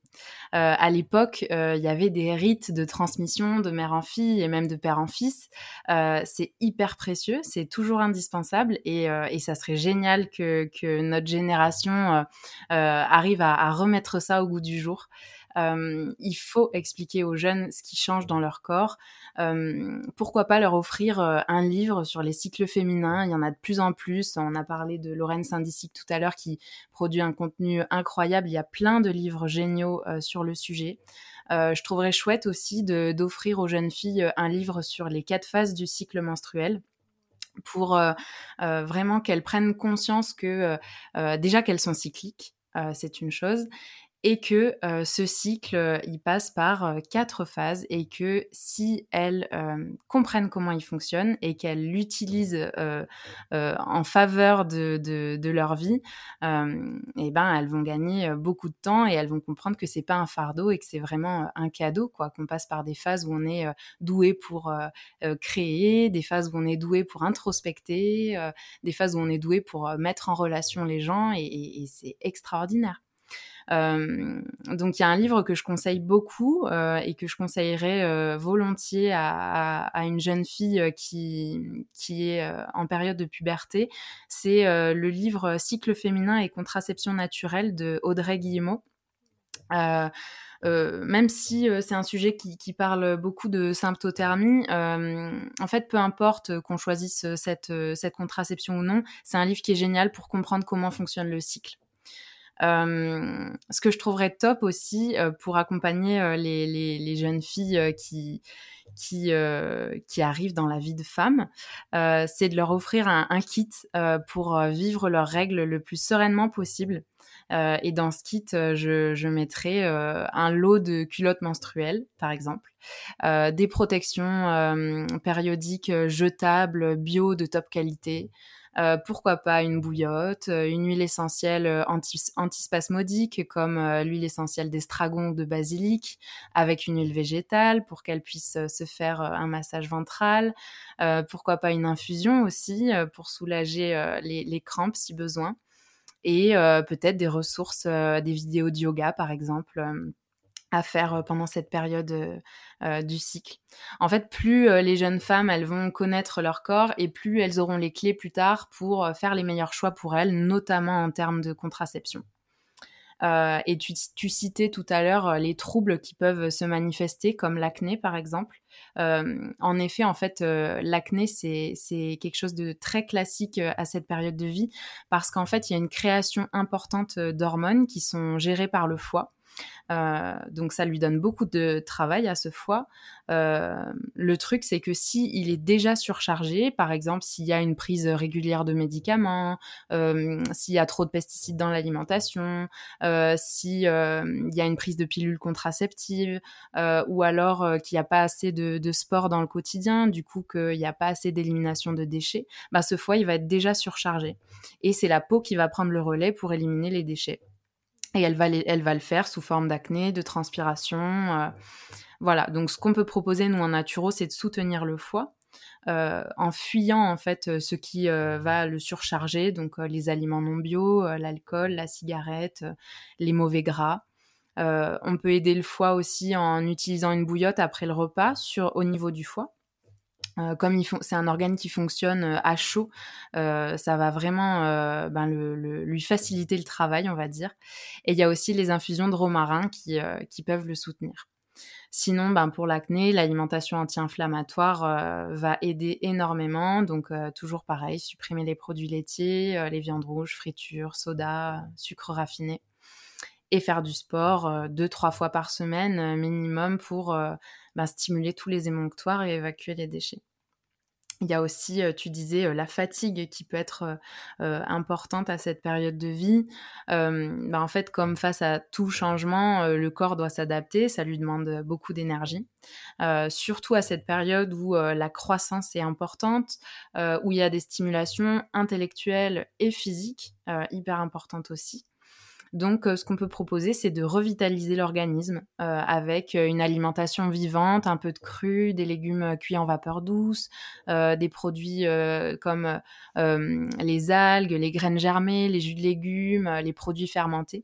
Euh, à l'époque, il y avait des rites de transmission de mère en fille et même de père en fils. c'est hyper précieux, c'est toujours indispensable et, et, ça serait génial que, que notre génération arrive à, à, remettre ça au goût du jour. Euh, il faut expliquer aux jeunes ce qui change dans leur corps. Euh, pourquoi pas leur offrir euh, un livre sur les cycles féminins? Il y en a de plus en plus. On a parlé de Lorraine Saint-Disic tout à l'heure qui produit un contenu incroyable. Il y a plein de livres géniaux sur le sujet. je trouverais chouette aussi d'offrir aux jeunes filles un livre sur les quatre phases du cycle menstruel pour vraiment qu'elles prennent conscience que déjà qu'elles sont cycliques, c'est une chose, et que euh, ce cycle, euh, il passe par euh, quatre phases et que si elles comprennent comment il fonctionne et qu'elles l'utilisent en faveur de, de, leur vie, et ben elles vont gagner beaucoup de temps et elles vont comprendre que c'est pas un fardeau et que c'est vraiment un cadeau quoi qu'on passe par des phases où on est doué pour créer, des phases où on est doué pour introspecter, des phases où on est doué pour mettre en relation les gens et c'est extraordinaire. Euh, donc il y a un livre que je conseille beaucoup euh, et que je conseillerais euh, volontiers à, une jeune fille qui, est en période de puberté. C'est le livre Cycle féminin et contraception naturelle de Audrey Guillemot. Même si c'est un sujet qui, parle beaucoup de symptothermie, en fait, peu importe qu'on choisisse cette, cette contraception ou non, c'est un livre qui est génial pour comprendre comment fonctionne le cycle. Euh, ce que je trouverais top aussi euh, pour accompagner euh, les, jeunes filles qui qui, arrivent dans la vie de femme, c'est de leur offrir un, kit pour vivre leurs règles le plus sereinement possible. Euh, et dans ce kit, je, je mettrai euh, un lot de culottes menstruelles, par exemple, euh, des protections périodiques jetables, bio de top qualité, pourquoi pas une bouillotte, une huile essentielle antispasmodique comme l'huile essentielle d'estragon de basilic avec une huile végétale pour qu'elle puisse se faire un massage ventral. pourquoi pas une infusion aussi pour soulager les, les, crampes si besoin. Et peut-être des ressources, des vidéos de yoga par exemple à faire pendant cette période du cycle. En fait, plus les jeunes femmes, elles vont connaître leur corps et plus elles auront les clés plus tard pour faire les meilleurs choix pour elles, notamment en termes de contraception. Et tu, tu, citais tout à l'heure les troubles qui peuvent se manifester, comme l'acné par exemple. En effet, en fait, l'acné, c'est quelque chose de très classique à cette période de vie parce qu'en fait, il y a une création importante d'hormones qui sont gérées par le foie. Euh, donc ça lui donne beaucoup de travail à ce foie. Euh, le truc, c'est que si il est déjà surchargé, par exemple s'il y a une prise régulière de médicaments, euh, s'il y a trop de pesticides dans l'alimentation, s'il y a une prise de pilules contraceptives, ou alors qu'il n'y a pas assez de, de, sport dans le quotidien, du coup qu'il n'y a pas assez d'élimination de déchets, bah, ce foie il va être déjà surchargé. Et c'est la peau qui va prendre le relais pour éliminer les déchets. Et elle va, le faire sous forme d'acné, de transpiration. Euh, voilà, donc ce qu'on peut proposer, nous, en naturo, c'est de soutenir le foie. Euh, en fuyant en fait euh, ce qui va le surcharger, donc les aliments non bio, l'alcool, la cigarette, les mauvais gras. on peut aider le foie aussi en utilisant une bouillotte après le repas sur, au niveau du foie. Euh, comme c'est un organe qui fonctionne euh, à chaud, euh, ça va vraiment ben, lui faciliter le travail, on va dire. Et il y a aussi les infusions de romarin qui, peuvent le soutenir. Sinon, ben, pour l'acné, l'alimentation anti-inflammatoire va aider énormément. Donc, toujours pareil, supprimer les produits laitiers, les viandes rouges, fritures, soda, sucre raffiné. Et faire du sport deux, trois fois par semaine minimum pour ben, stimuler tous les émonctoires et évacuer les déchets. Il y a aussi, euh, tu disais, euh, la fatigue qui peut être euh, importante à cette période de vie. Bah, en fait, comme face à tout changement, le corps doit s'adapter, ça lui demande beaucoup d'énergie. surtout à cette période où la croissance est importante, où il y a des stimulations intellectuelles et physiques hyper importantes aussi. Donc, euh, ce qu'on peut proposer, c'est de revitaliser l'organisme euh, avec euh, une alimentation vivante, un peu de cru, des légumes cuits en vapeur douce, des produits comme les algues, les graines germées, les jus de légumes, les produits fermentés.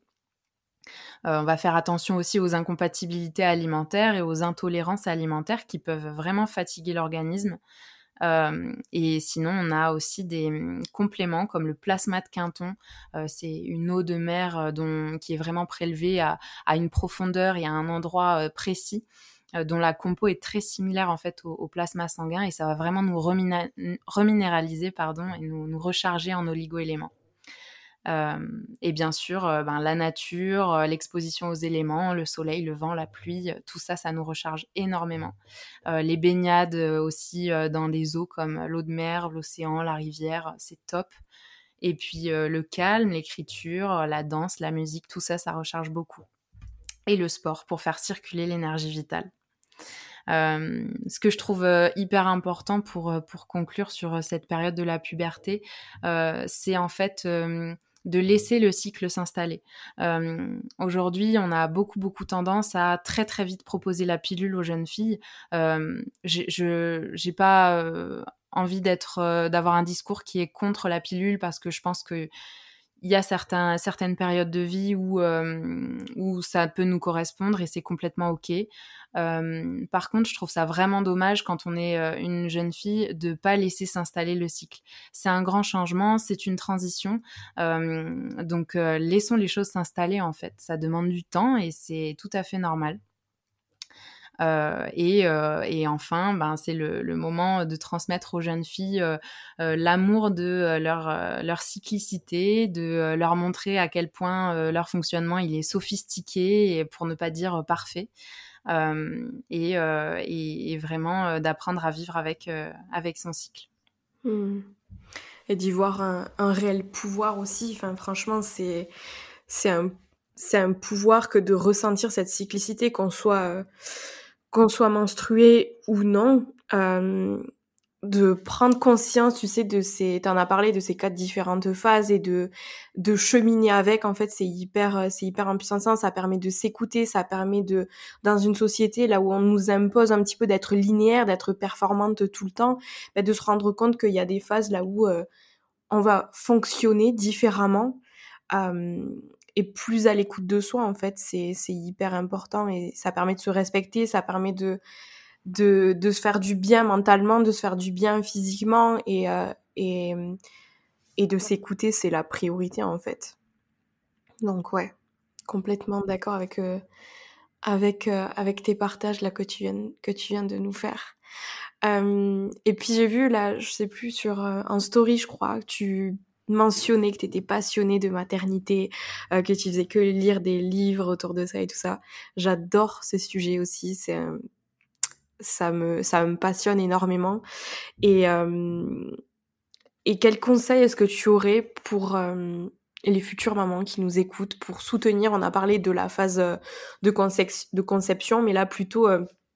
on va faire attention aussi aux incompatibilités alimentaires et aux intolérances alimentaires qui peuvent vraiment fatiguer l'organisme. Et sinon, on a aussi des hum, compléments comme le plasma de Quinton. C'est une eau de mer dont, qui est vraiment prélevée à, une profondeur et à un endroit précis dont la compo est très similaire en fait au, plasma sanguin et ça va vraiment nous reminéraliser pardon, et nous, nous recharger en oligoéléments. Et bien sûr, ben, la nature, l'exposition aux éléments, le soleil, le vent, la pluie, tout ça, ça nous recharge énormément. les baignades aussi dans des eaux comme l'eau de mer, l'océan, la rivière, c'est top. Et puis le calme, l'écriture, la danse, la musique, tout ça, ça recharge beaucoup. Et le sport pour faire circuler l'énergie vitale. ce que je trouve hyper important pour, pour conclure sur cette période de la puberté, c'est en fait de laisser le cycle s'installer. Euh, aujourd'hui, on a beaucoup, beaucoup tendance à très, très vite proposer la pilule aux jeunes filles. Euh, je n'ai pas euh, envie d'être, d'avoir un discours qui est contre la pilule parce que je pense que il y a certains, certaines périodes de vie où, euh, où ça peut nous correspondre et c'est complètement OK. Euh, par contre, je trouve ça vraiment dommage quand on est euh, une jeune fille de pas laisser s'installer le cycle. C'est un grand changement, c'est une transition. donc, laissons les choses s'installer en fait. Ça demande du temps et c'est tout à fait normal. Euh, euh, et, enfin, ben, c'est le, moment de transmettre aux jeunes filles euh, l'amour de leur, leur cyclicité, de leur montrer à quel point leur fonctionnement il est sophistiqué et pour ne pas dire parfait. Et, et, vraiment d'apprendre à vivre avec, avec son cycle. Mmh. Et d'y voir un, un, réel pouvoir aussi. Enfin, franchement, c'est un, c'est un pouvoir que de ressentir cette cyclicité, qu'on soit qu'on soit menstrué ou non, euh, de prendre conscience, tu sais, de ces, t'en as parlé de ces quatre différentes phases et de de cheminer avec. En fait, c'est hyper, euh, c'est hyper impuissant. Ça permet de s'écouter, ça permet de, dans une société là où on nous impose un petit peu d'être linéaire, d'être performante tout le temps, bah, de se rendre compte qu'il y a des phases là où euh, on va fonctionner différemment euh, et plus à l'écoute de soi. En fait, c'est hyper important et ça permet de se respecter, ça permet de de, de se faire du bien mentalement, de se faire du bien physiquement et, euh, et, et de s'écouter, c'est la priorité en fait. Donc ouais, complètement d'accord avec, euh, avec, euh, avec tes partages là que tu viens, que tu viens de nous faire. et puis j'ai vu là, je sais plus, sur un story je crois, que tu mentionnais que tu étais passionnée de maternité, que tu faisais que lire des livres autour de ça et tout ça. J'adore ce sujet aussi, c'est ça me, ça me passionne énormément. Et, euh, et quel conseil est-ce que tu aurais pour euh, les futures mamans qui nous écoutent pour soutenir? On a parlé de la phase euh, de conception, mais là plutôt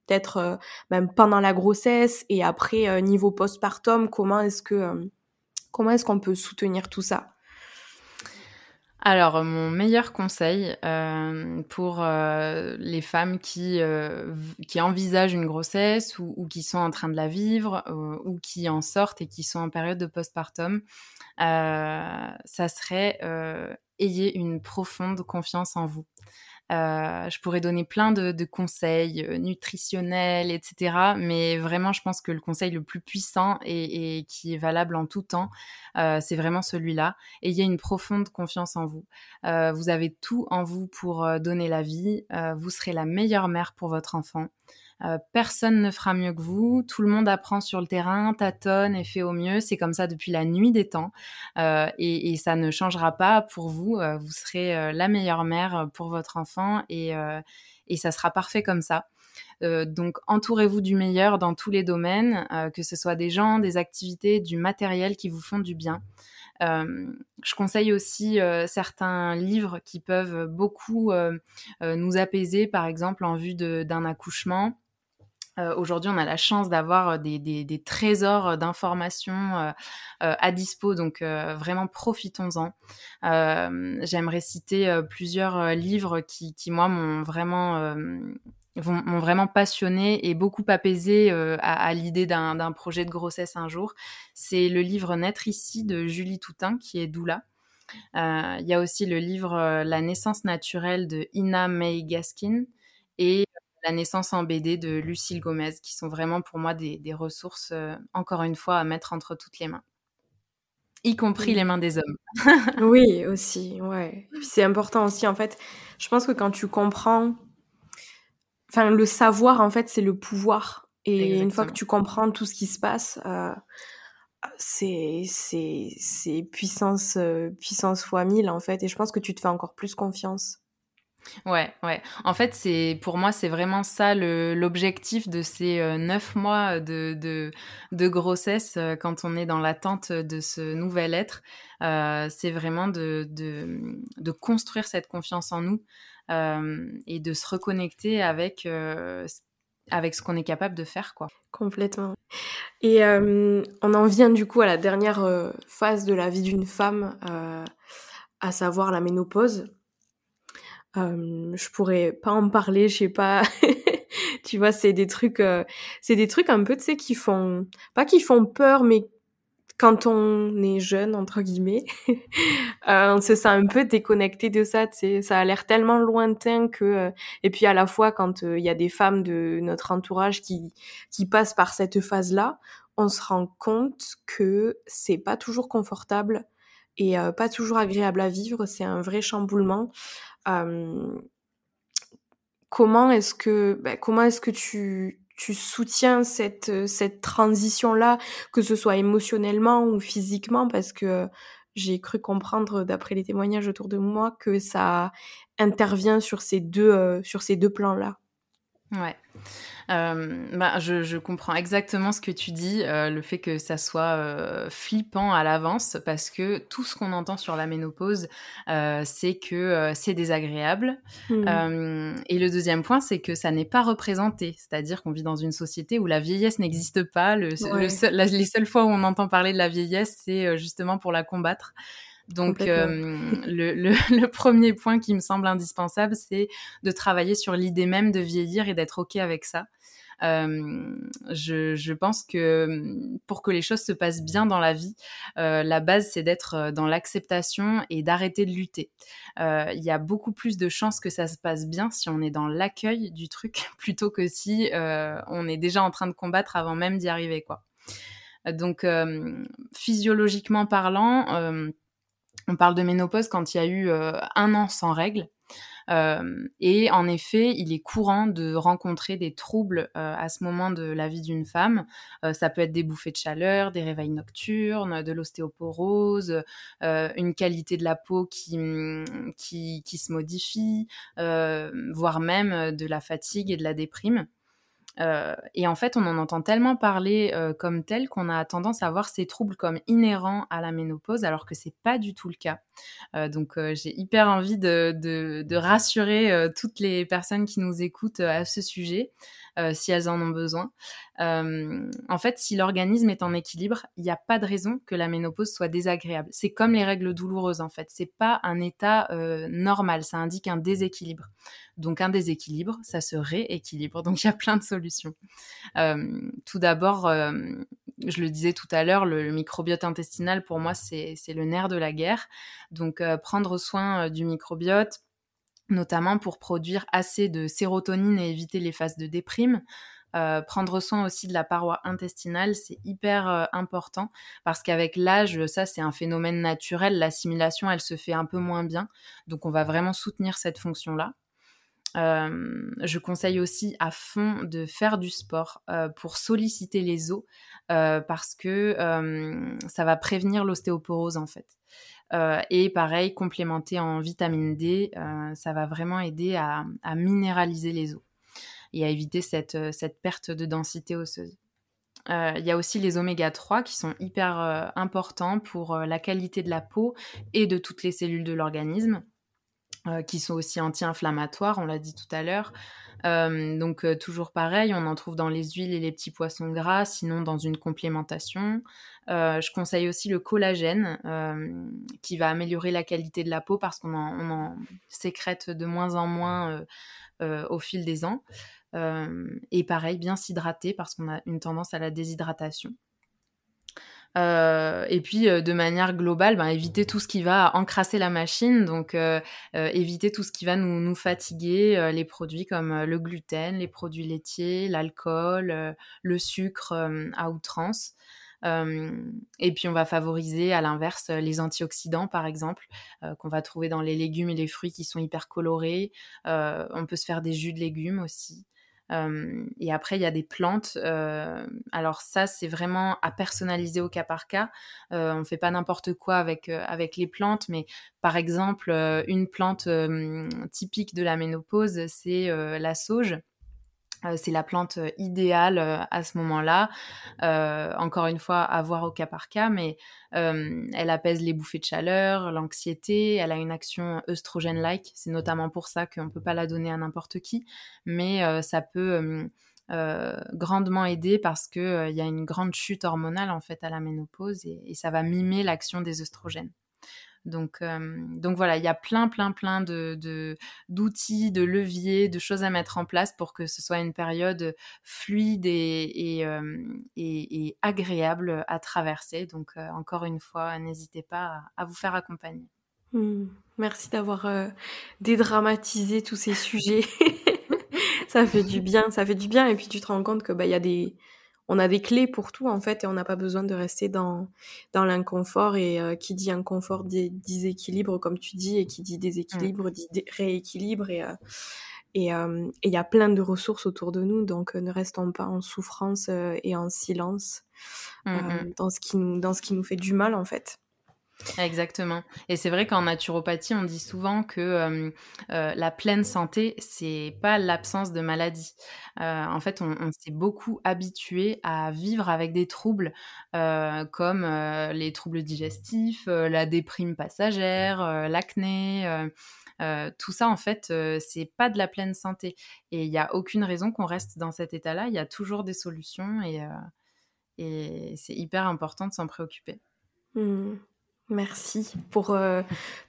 peut-être même pendant la grossesse et après niveau postpartum, comment est-ce que comment est-ce qu'on peut soutenir tout ça? Alors, mon meilleur conseil euh, pour euh, les femmes qui, euh, qui envisagent une grossesse ou, ou, qui sont en train de la vivre ou qui en sortent et qui sont en période de postpartum, ça serait ayez une profonde confiance en vous. Euh, je pourrais donner plein de, conseils euh, nutritionnels, etc. Mais vraiment, je pense que le conseil le plus puissant et, qui est valable en tout temps, euh, c'est vraiment celui-là. Ayez une profonde confiance en vous. Vous avez tout en vous pour donner la vie. vous serez la meilleure mère pour votre enfant. Euh, personne ne fera mieux que vous. Tout le monde apprend sur le terrain, tâtonne et fait au mieux. C'est comme ça depuis la nuit des temps. Euh, et, ça ne changera pas pour vous. Euh, vous serez la meilleure mère pour votre enfant et, et ça sera parfait comme ça. donc entourez-vous du meilleur dans tous les domaines, que ce soit des gens, des activités, du matériel qui vous font du bien. Euh, je conseille aussi euh, certains livres qui peuvent beaucoup nous apaiser, par exemple en vue d'un accouchement. Euh, Aujourd'hui, on a la chance d'avoir euh, des, trésors d'informations euh, euh, à dispo, donc vraiment profitons-en. J'aimerais citer plusieurs livres qui, moi, m'ont vraiment m'ont vraiment passionné et beaucoup apaisé à, à l'idée d'un projet de grossesse un jour. C'est le livre Naître ici de Julie Toutin, qui est doula. Il y a aussi le livre La naissance naturelle de Ina May Gaskin et la naissance en BD de Lucille Gomez, qui sont vraiment pour moi des, ressources, euh, encore une fois, à mettre entre toutes les mains, y compris les mains des hommes. <laughs> oui, aussi, ouais. C'est important aussi, en fait. Je pense que quand tu comprends, enfin, le savoir, en fait, c'est le pouvoir. Et une fois que tu comprends tout ce qui se passe, euh, c'est c'est puissance euh, puissance fois mille en fait et je pense que tu te fais encore plus confiance Ouais, ouais. En fait, c'est pour moi, c'est vraiment ça l'objectif de ces euh, neuf mois de, de, de grossesse euh, quand on est dans l'attente de ce nouvel être. Euh, c'est vraiment de, de, de, construire cette confiance en nous et de se reconnecter avec, avec ce qu'on est capable de faire, quoi. Complètement. Et on en vient du coup à la dernière phase de la vie d'une femme, à savoir la ménopause. Je pourrais pas en parler, je sais pas. <laughs> tu vois, c'est des trucs, c'est des trucs un peu, tu sais, qui font, pas qui font peur, mais quand on est jeune entre guillemets, <laughs> euh, on se sent un peu déconnecté de ça. Tu sais, ça a l'air tellement lointain que, et puis à la fois quand il y a des femmes de notre entourage qui qui passent par cette phase-là, on se rend compte que c'est pas toujours confortable et pas toujours agréable à vivre. C'est un vrai chamboulement comment est-ce que bah, comment est-ce que tu tu soutiens cette cette transition là que ce soit émotionnellement ou physiquement? Parce que j'ai cru comprendre d'après les témoignages autour de moi que ça intervient sur ces deux sur ces deux plans là. Ouais. Euh, bah, je, je, comprends exactement ce que tu dis, euh, le fait que ça soit euh, flippant à l'avance, parce que tout ce qu'on entend sur la ménopause, c'est que c'est désagréable. Mmh. et le deuxième point, c'est que ça n'est pas représenté, c'est-à-dire qu'on vit dans une société où la vieillesse n'existe pas. Le, ouais. le seul, la, les seules fois où on entend parler de la vieillesse, c'est justement pour la combattre. Donc, euh, le, le, <laughs> le, premier point qui me semble indispensable, c'est de travailler sur l'idée même de vieillir et d'être OK avec ça. Euh, je, je, pense que pour que les choses se passent bien dans la vie, euh, la base, c'est d'être euh, dans l'acceptation et d'arrêter de lutter. Euh, il y a beaucoup plus de chances que ça se passe bien si on est dans l'accueil du truc <laughs> plutôt que si euh, on est déjà en train de combattre avant même d'y arriver. quoi. Donc, physiologiquement parlant, on parle de ménopause quand il y a eu euh, un an sans règles. Euh, et en effet, il est courant de rencontrer des troubles euh, à ce moment de la vie d'une femme. Euh, ça peut être des bouffées de chaleur, des réveils nocturnes, de l'ostéoporose, une qualité de la peau qui, qui, qui se modifie, voire même de la fatigue et de la déprime. Euh, et en fait, on en entend tellement parler euh, comme tel qu'on a tendance à voir ces troubles comme inhérents à la ménopause, alors que c'est pas du tout le cas. Euh, donc, euh, j'ai hyper envie de, rassurer euh, toutes les personnes qui nous écoutent à ce sujet, si elles en ont besoin. en fait, si l'organisme est en équilibre, il n'y a pas de raison que la ménopause soit désagréable. C'est comme les règles douloureuses, en fait. C'est pas un état normal, ça indique un déséquilibre. Donc un déséquilibre, ça se rééquilibre. Donc il y a plein de solutions. Tout d'abord, je le disais tout à l'heure, le, microbiote intestinal, pour moi, c'est le nerf de la guerre. Donc euh, prendre soin du microbiote, notamment pour produire assez de sérotonine et éviter les phases de déprime. Euh, prendre soin aussi de la paroi intestinale, c'est hyper euh, important parce qu'avec l'âge, ça c'est un phénomène naturel, l'assimilation elle se fait un peu moins bien, donc on va vraiment soutenir cette fonction-là. Euh, je conseille aussi à fond de faire du sport euh, pour solliciter les os euh, parce que euh, ça va prévenir l'ostéoporose en fait. Euh, et pareil, complémenter en vitamine D, ça va vraiment aider à, minéraliser les os et à éviter cette, cette perte de densité osseuse. Il y a aussi les oméga 3 qui sont hyper importants pour la qualité de la peau et de toutes les cellules de l'organisme. Euh, qui sont aussi anti-inflammatoires, on l'a dit tout à l'heure. Euh, donc euh, toujours pareil, on en trouve dans les huiles et les petits poissons gras, sinon dans une complémentation. Je conseille aussi le collagène, qui va améliorer la qualité de la peau parce qu'on en, en, sécrète de moins en moins au fil des ans. et pareil, bien s'hydrater parce qu'on a une tendance à la déshydratation. Euh, et puis, euh, de manière globale, ben, éviter tout ce qui va encrasser la machine, donc euh, éviter tout ce qui va nous, nous fatiguer, les produits comme le gluten, les produits laitiers, l'alcool, le sucre à outrance. et puis, on va favoriser, à l'inverse, les antioxydants, par exemple, qu'on va trouver dans les légumes et les fruits qui sont hyper colorés. on peut se faire des jus de légumes aussi. Et après, il y a des plantes. Alors ça, c'est vraiment à personnaliser au cas par cas. On ne fait pas n'importe quoi avec, avec les plantes, mais par exemple, une plante typique de la ménopause, c'est la sauge. Euh, c'est la plante euh, idéale euh, à ce moment-là. Encore une fois, à voir au cas par cas, mais elle apaise les bouffées de chaleur, l'anxiété, elle a une action œstrogène-like. C'est notamment pour ça qu'on ne peut pas la donner à n'importe qui, mais ça peut grandement aider parce qu'il y a une grande chute hormonale en fait à la ménopause et, et ça va mimer l'action des œstrogènes. Donc, euh, donc voilà, il y a plein, plein, plein de, d'outils, de, de, leviers, de choses à mettre en place pour que ce soit une période fluide et, et, euh, et, et agréable à traverser. Donc euh, encore une fois, n'hésitez pas à, à, vous faire accompagner. Mmh. Merci d'avoir dédramatisé tous ces sujets. <laughs> ça fait du bien, ça fait du bien. Et puis tu te rends compte que bah y a des on a des clés pour tout en fait et on n'a pas besoin de rester dans dans l'inconfort et euh, qui dit inconfort dit déséquilibre comme tu dis et qui dit déséquilibre mmh. dit dé rééquilibre et euh, et euh, il y a plein de ressources autour de nous donc euh, ne restons pas en souffrance euh, et en silence mmh. dans ce qui nous dans ce qui nous fait du mal en fait Exactement. Et c'est vrai qu'en naturopathie, on dit souvent que euh, euh, la pleine santé, c'est pas l'absence de maladie. Euh, en fait, on, s'est beaucoup habitué à vivre avec des troubles comme les troubles digestifs, la déprime passagère, l'acné. tout ça, en fait, c'est pas de la pleine santé. Et il n'y a aucune raison qu'on reste dans cet état-là. Il y a toujours des solutions et, c'est hyper important de s'en préoccuper. Mmh. Merci pour euh,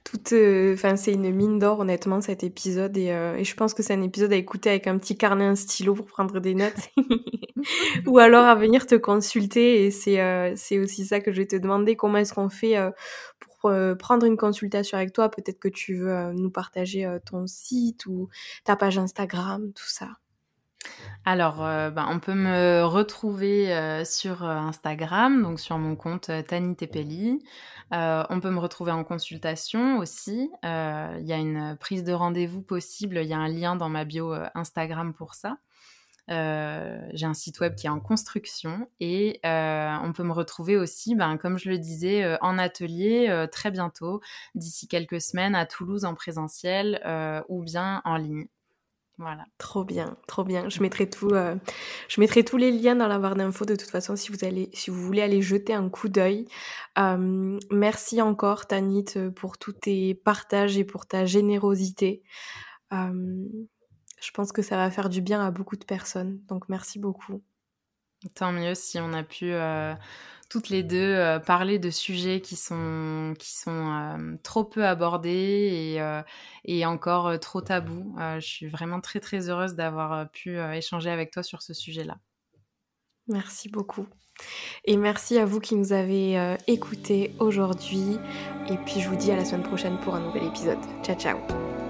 toute. Euh, enfin, c'est une mine d'or, honnêtement, cet épisode. Euh, et, je pense que c'est un épisode à écouter avec un petit carnet, un stylo pour prendre des notes. <laughs> Ou alors à venir te consulter. Et c'est aussi ça que je vais te demander. Comment est-ce qu'on fait pour prendre une consultation avec toi? Peut-être que tu veux nous partager ton site ou ta page Instagram, tout ça. Alors, euh, ben, on peut me retrouver euh, sur euh, Instagram, donc sur mon compte Tani Tepeli. on peut me retrouver en consultation aussi. Il y a une prise de rendez-vous possible. Il y a un lien dans ma bio Instagram pour ça. J'ai un site web qui est en construction et on peut me retrouver aussi, ben, comme je le disais, en atelier très bientôt, d'ici quelques semaines à Toulouse en présentiel ou bien en ligne. Voilà. Trop bien, trop bien. Je mettrai tout, euh, je mettrai tous les liens dans la barre d'infos de toute façon si vous allez, si vous voulez aller jeter un coup d'œil. Euh, merci encore Tanit pour tous tes partages et pour ta générosité. Euh, je pense que ça va faire du bien à beaucoup de personnes. Donc merci beaucoup. Tant mieux si on a pu toutes les deux euh, parler de sujets qui sont, qui sont euh, trop peu abordés et, euh, et encore trop tabous. je suis vraiment très très heureuse d'avoir pu échanger avec toi sur ce sujet-là. Merci beaucoup. Et merci à vous qui nous avez écoutés aujourd'hui. Et puis je vous dis à la semaine prochaine pour un nouvel épisode. Ciao ciao